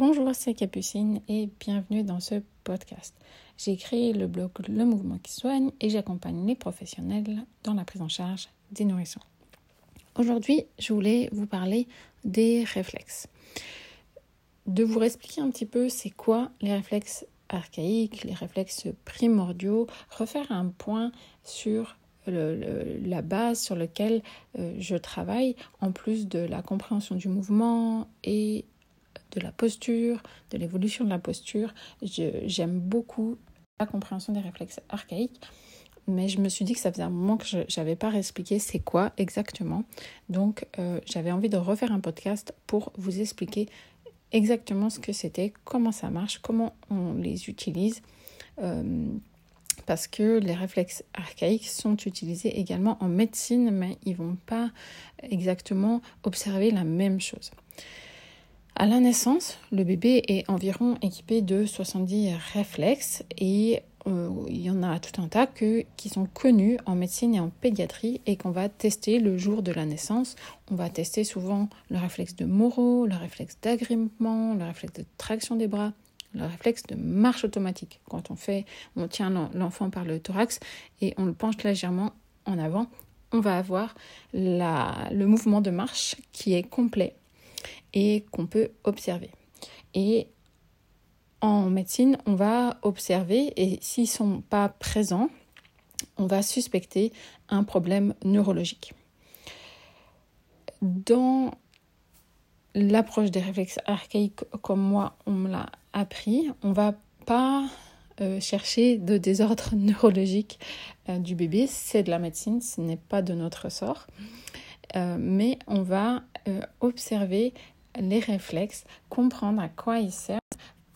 Bonjour, c'est Capucine et bienvenue dans ce podcast. J'ai créé le blog Le Mouvement qui soigne et j'accompagne les professionnels dans la prise en charge des nourrissons. Aujourd'hui, je voulais vous parler des réflexes. De vous expliquer un petit peu c'est quoi les réflexes archaïques, les réflexes primordiaux, refaire un point sur la base sur laquelle euh, je travaille, en plus de la compréhension du mouvement et de la posture, de l'évolution de la posture. J'aime beaucoup la compréhension des réflexes archaïques, mais je me suis dit que ça faisait un moment que je n'avais pas expliqué c'est quoi exactement. Donc euh, j'avais envie de refaire un podcast pour vous expliquer exactement ce que c'était, comment ça marche, comment on les utilise. Euh, parce que les réflexes archaïques sont utilisés également en médecine, mais ils ne vont pas exactement observer la même chose. À la naissance, le bébé est environ équipé de 70 réflexes et euh, il y en a tout un tas qui sont connus en médecine et en pédiatrie et qu'on va tester le jour de la naissance. On va tester souvent le réflexe de Moreau, le réflexe d'agrippement, le réflexe de traction des bras, le réflexe de marche automatique. Quand on fait, on tient l'enfant par le thorax et on le penche légèrement en avant, on va avoir le mouvement de marche qui est complet et qu'on peut observer. Et en médecine, on va observer et s'ils ne sont pas présents, on va suspecter un problème neurologique. Dans l'approche des réflexes archaïques, comme moi on me l'a appris, on va pas euh, chercher de désordre neurologique euh, du bébé, c'est de la médecine, ce n'est pas de notre sort, euh, mais on va observer les réflexes, comprendre à quoi ils servent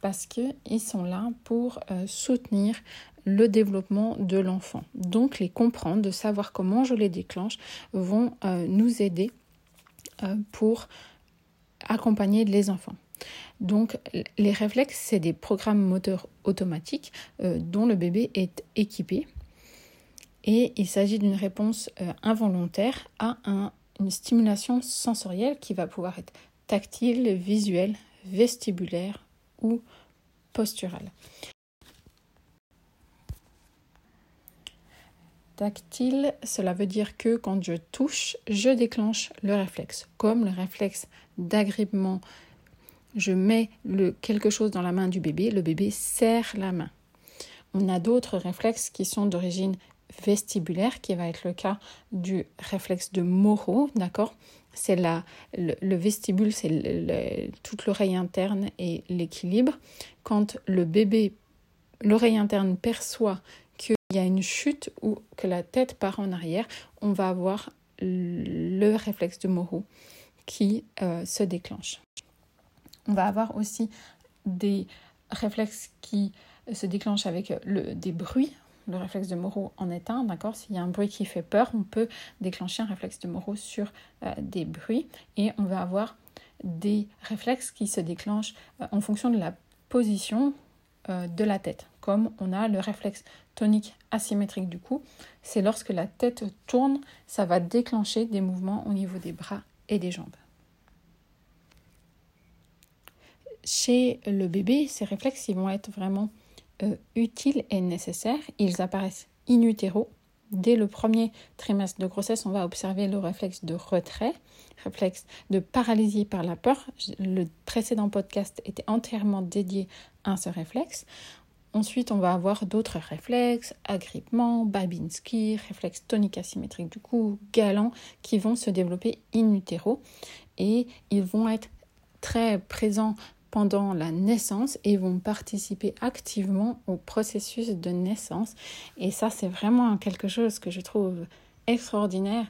parce qu'ils sont là pour euh, soutenir le développement de l'enfant. Donc les comprendre, de savoir comment je les déclenche, vont euh, nous aider euh, pour accompagner les enfants. Donc les réflexes, c'est des programmes moteurs automatiques dont le bébé est équipé. Et il s'agit d'une réponse involontaire à une stimulation sensorielle qui va pouvoir être tactile, visuel, vestibulaire ou postural. Tactile, cela veut dire que quand je touche, je déclenche le réflexe, comme le réflexe d'agrippement. Je mets quelque chose dans la main du bébé, le bébé serre la main. On a d'autres réflexes qui sont d'origine vestibulaire, qui va être le cas du réflexe de Moreau, d'accord? C'est la, le, vestibule, c'est toute l'oreille interne et l'équilibre. Quand le bébé, l'oreille interne perçoit qu'il y a une chute ou que la tête part en arrière, on va avoir le réflexe de Moreau qui euh, se déclenche. On va avoir aussi des réflexes qui se déclenchent avec le, des bruits le réflexe de Moreau en est un, d'accord? S'il y a un bruit qui fait peur, on peut déclencher un réflexe de Moreau sur euh, des bruits et on va avoir des réflexes qui se déclenchent euh, en fonction de la position euh, de la tête. Comme on a le réflexe tonique asymétrique du cou, c'est lorsque la tête tourne, ça va déclencher des mouvements au niveau des bras et des jambes. Chez le bébé, ces réflexes ils vont être vraiment euh, utiles et nécessaires. Ils apparaissent in utero. Dès le premier trimestre de grossesse, on va observer le réflexe de retrait, réflexe de paralysie par la peur. Le précédent podcast était entièrement dédié à ce réflexe. Ensuite, on va avoir d'autres réflexes, agrippement, Babinski, réflexe tonique asymétrique du cou, galant, qui vont se développer in utero et ils vont être très présents pendant la naissance et vont participer activement au processus de naissance. Et ça, c'est vraiment quelque chose que je trouve extraordinaire.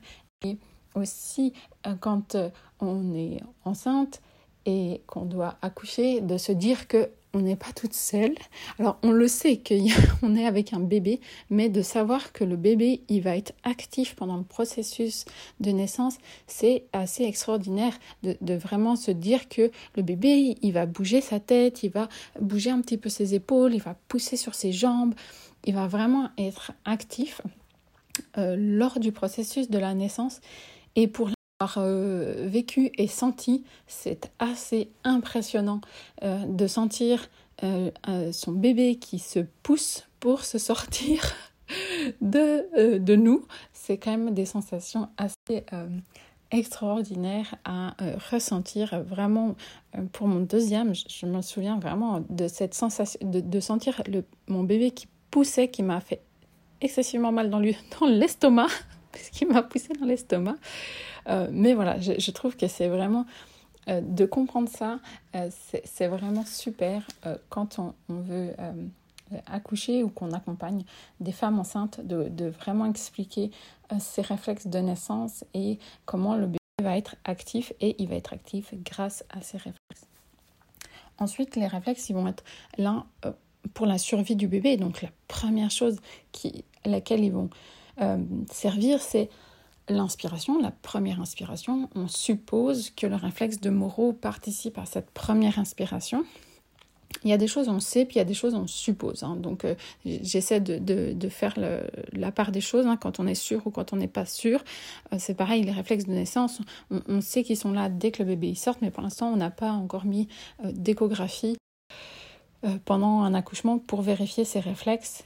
Et aussi, euh, quand euh, on est enceinte et qu'on doit accoucher, de se dire que on n'est pas toute seule. Alors on le sait qu'on est avec un bébé, mais de savoir que le bébé il va être actif pendant le processus de naissance, c'est assez extraordinaire de, vraiment se dire que le bébé il va bouger sa tête, il va bouger un petit peu ses épaules, il va pousser sur ses jambes, il va vraiment être actif euh, lors du processus de la naissance. Et pour euh, vécu et senti, c'est assez impressionnant euh, de sentir euh, son bébé qui se pousse pour se sortir de, nous. C'est quand même des sensations assez extraordinaires à ressentir. Vraiment, pour mon deuxième, je, me souviens vraiment de cette sensation de, sentir mon bébé qui poussait, qui m'a fait excessivement mal dans l'estomac, puisqu'il m'a poussé dans l'estomac. Euh, mais voilà, je, trouve que c'est vraiment euh, de comprendre ça, euh, c'est vraiment super quand on, veut accoucher ou qu'on accompagne des femmes enceintes, de, vraiment expliquer ces réflexes de naissance et comment le bébé va être actif et il va être actif grâce à ces réflexes. Ensuite, les réflexes, ils vont être là pour la survie du bébé. Donc la première chose qui, laquelle ils vont servir, c'est l'inspiration, la première inspiration, on suppose que le réflexe de Moreau participe à cette première inspiration. Il y a des choses on sait, puis il y a des choses on suppose. Hein. Donc euh, j'essaie de, faire la part des choses hein, quand on est sûr ou quand on n'est pas sûr. Euh, c'est pareil, les réflexes de naissance, on, sait qu'ils sont là dès que le bébé sort, mais pour l'instant on n'a pas encore mis euh, d'échographie pendant un accouchement pour vérifier ces réflexes.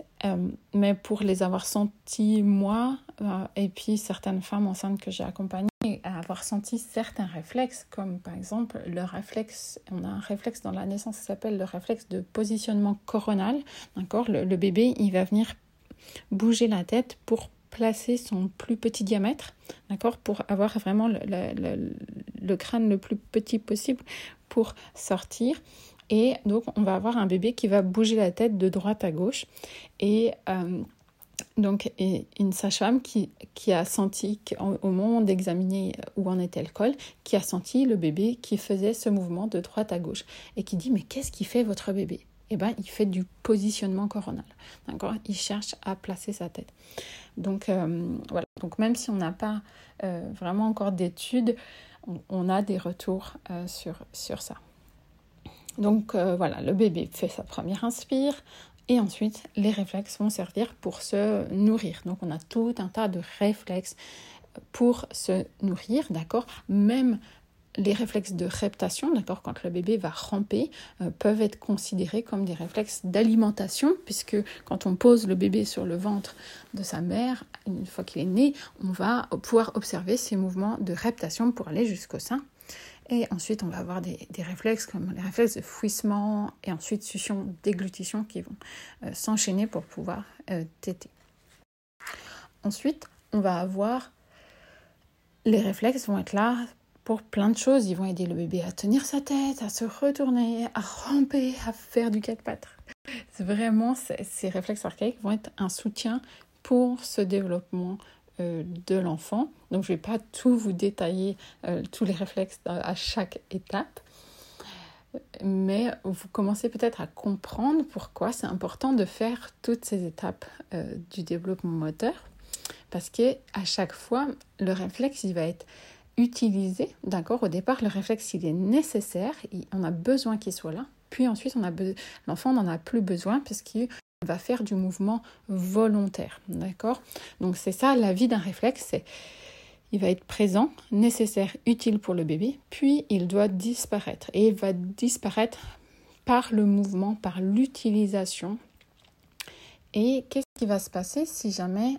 mais pour les avoir sentis moi, euh, et puis certaines femmes enceintes que j'ai accompagnées avoir senti certains réflexes, comme par exemple le réflexe, on a un réflexe dans la naissance qui s'appelle le réflexe de positionnement coronal. D'accord? Le, bébé, il va venir bouger la tête pour placer son plus petit diamètre, d'accord, pour avoir vraiment le, crâne le plus petit possible pour sortir. Et donc, on va avoir un bébé qui va bouger la tête de droite à gauche. Et euh, donc une sage-femme qui, qui, a senti, au moment d'examiner où en était le col, qui a senti le bébé qui faisait ce mouvement de droite à gauche et qui dit mais qu'est-ce qui fait votre bébé? Eh bien, il fait du positionnement coronal. D'accord? Il cherche à placer sa tête. Donc euh, voilà. Donc même si on n'a pas euh, vraiment encore d'études, on, a des retours sur, sur ça. Donc voilà, le bébé fait sa première inspire, et ensuite, les réflexes vont servir pour se nourrir. Donc, on a tout un tas de réflexes pour se nourrir, d'accord? Même les réflexes de reptation, d'accord, quand le bébé va ramper, euh, peuvent être considérés comme des réflexes d'alimentation, puisque quand on pose le bébé sur le ventre de sa mère, une fois qu'il est né, on va pouvoir observer ces mouvements de reptation pour aller jusqu'au sein. Et ensuite, on va avoir des, réflexes comme les réflexes de fouissement et ensuite succion, déglutition qui vont euh, s'enchaîner pour pouvoir euh, téter. Ensuite, on va avoir les réflexes vont être là pour plein de choses. Ils vont aider le bébé à tenir sa tête, à se retourner, à ramper, à faire du quatre pattes. Vraiment ces réflexes archaïques vont être un soutien pour ce développement de l'enfant. Donc je ne vais pas tout vous détailler euh, tous les réflexes à chaque étape, mais vous commencez peut-être à comprendre pourquoi c'est important de faire toutes ces étapes euh, du développement moteur, parce que à chaque fois le réflexe il va être utilisé, d'accord? Au départ le réflexe il est nécessaire, on a besoin qu'il soit là, puis ensuite l'enfant n'en a plus besoin puisqu'il va faire du mouvement volontaire. D'accord? Donc c'est ça la vie d'un réflexe, c'est il va être présent, nécessaire, utile pour le bébé, puis il doit disparaître. Et il va disparaître par le mouvement, par l'utilisation. Et qu'est-ce qui va se passer si jamais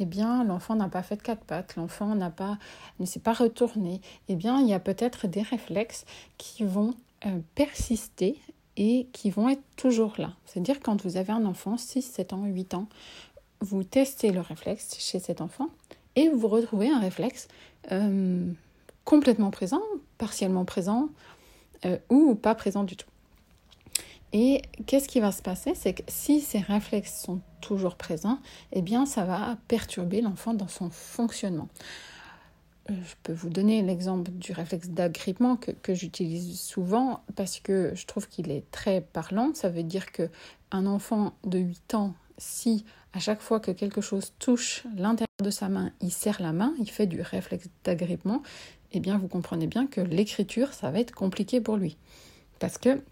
eh bien, l'enfant n'a pas fait de quatre pattes, l'enfant n'a pas, ne s'est pas retourné, eh bien, il y a peut-être des réflexes qui vont euh, persister et qui vont être toujours là. C'est-à-dire quand vous avez un enfant, 6, 7 ans, 8 ans, vous testez le réflexe chez cet enfant et vous retrouvez un réflexe euh, complètement présent, partiellement présent euh, ou pas présent du tout. Et qu'est-ce qui va se passer? C'est que si ces réflexes sont toujours présents, eh bien ça va perturber l'enfant dans son fonctionnement je peux vous donner l'exemple du réflexe d'agrippement que, j'utilise souvent parce que je trouve qu'il est très parlant. Ça veut dire que un enfant de 8 ans, si à chaque fois que quelque chose touche l'intérieur de sa main, il serre la main, il fait du réflexe d'agrippement, eh bien vous comprenez bien que l'écriture, ça va être compliqué pour lui. Parce que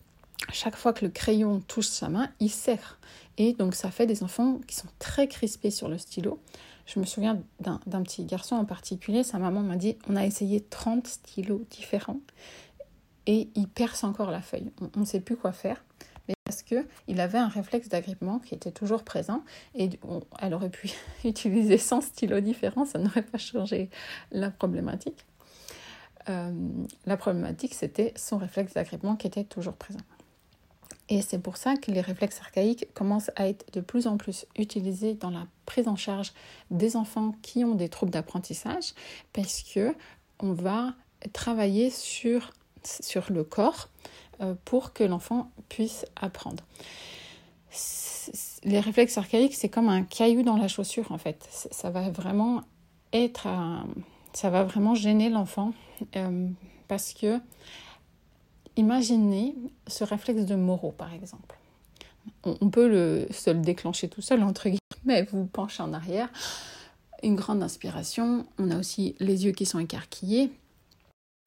chaque fois que le crayon touche sa main, il serre. Et donc ça fait des enfants qui sont très crispés sur le stylo Je me souviens d'un petit garçon en particulier, sa maman m'a dit on a essayé 30 stylos différents et il perce encore la feuille. On ne sait plus quoi faire. Mais parce qu'il avait un réflexe d'agrippement qui était toujours présent et elle aurait pu utiliser 100 stylos différents, ça n'aurait pas changé la problématique. Euh, la problématique, c'était son réflexe d'agrippement qui était toujours présent. Et c'est pour ça que les réflexes archaïques commencent à être de plus en plus utilisés dans la prise en charge des enfants qui ont des troubles d'apprentissage, parce que on va travailler sur, sur le corps euh, pour que l'enfant puisse apprendre. Les réflexes archaïques, c'est comme un caillou dans la chaussure en fait. Ça va vraiment être, ça va vraiment gêner l'enfant euh, parce que Imaginez ce réflexe de Moreau, par exemple. On, peut le, se le déclencher tout seul, entre guillemets, vous penchez en arrière, une grande inspiration, on a aussi les yeux qui sont écarquillés,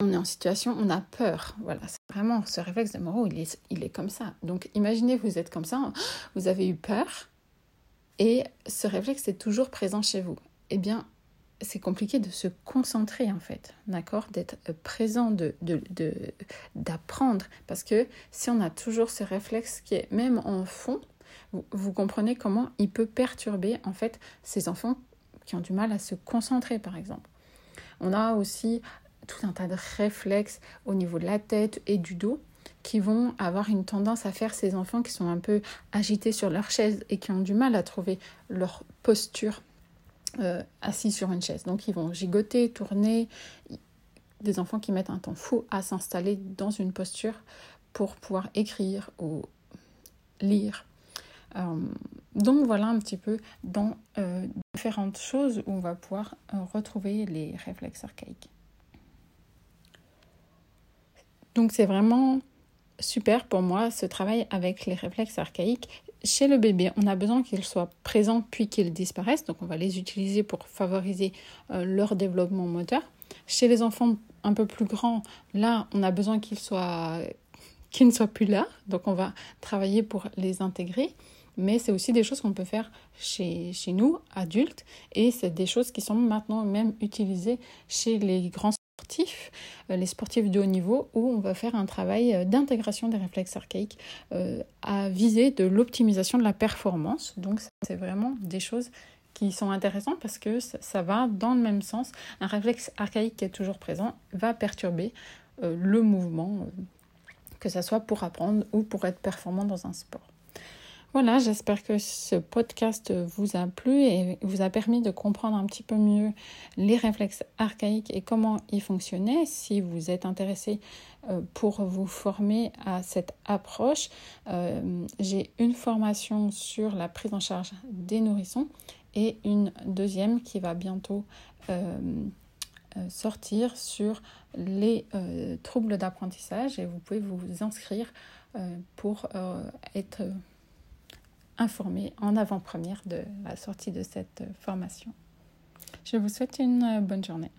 on est en situation, on a peur. Voilà, c'est vraiment ce réflexe de Moreau, il est, il est comme ça. Donc imaginez, vous êtes comme ça, vous avez eu peur, et ce réflexe est toujours présent chez vous. Eh bien, c'est compliqué de se concentrer en fait, d'accord D'être euh, présent, de, d'apprendre. Parce que si on a toujours ce réflexe qui est même en fond, vous, comprenez comment il peut perturber en fait ces enfants qui ont du mal à se concentrer par exemple. On a aussi tout un tas de réflexes au niveau de la tête et du dos qui vont avoir une tendance à faire ces enfants qui sont un peu agités sur leur chaise et qui ont du mal à trouver leur posture euh, assis sur une chaise. Donc ils vont gigoter, tourner. Des enfants qui mettent un temps fou à s'installer dans une posture pour pouvoir écrire ou lire. Euh, donc voilà un petit peu dans euh, différentes choses où on va pouvoir retrouver les réflexes archaïques. Donc c'est vraiment super pour moi ce travail avec les réflexes archaïques chez le bébé, on a besoin qu'ils soient présents puis qu'ils disparaissent, donc on va les utiliser pour favoriser euh, leur développement moteur. Chez les enfants un peu plus grands, là, on a besoin qu'ils ne soient plus là, donc on va travailler pour les intégrer. Mais c'est aussi des choses qu'on peut faire chez, chez nous, adultes, et c'est des choses qui sont maintenant même utilisées chez les grands euh, les sportifs de haut niveau, où on va faire un travail euh, d'intégration des réflexes archaïques euh, à viser de l'optimisation de la performance. Donc c'est vraiment des choses qui sont intéressantes parce que ça, va dans le même sens. Un réflexe archaïque qui est toujours présent va perturber le mouvement, que ce soit pour apprendre ou pour être performant dans un sport. Voilà, j'espère que ce podcast vous a plu et vous a permis de comprendre un petit peu mieux les réflexes archaïques et comment ils fonctionnaient. Si vous êtes intéressé euh, pour vous former à cette approche, euh, j'ai une formation sur la prise en charge des nourrissons et une deuxième qui va bientôt euh, sortir sur les troubles d'apprentissage et vous pouvez vous inscrire pour être informer en avant-première de la sortie de cette formation. Je vous souhaite une bonne journée.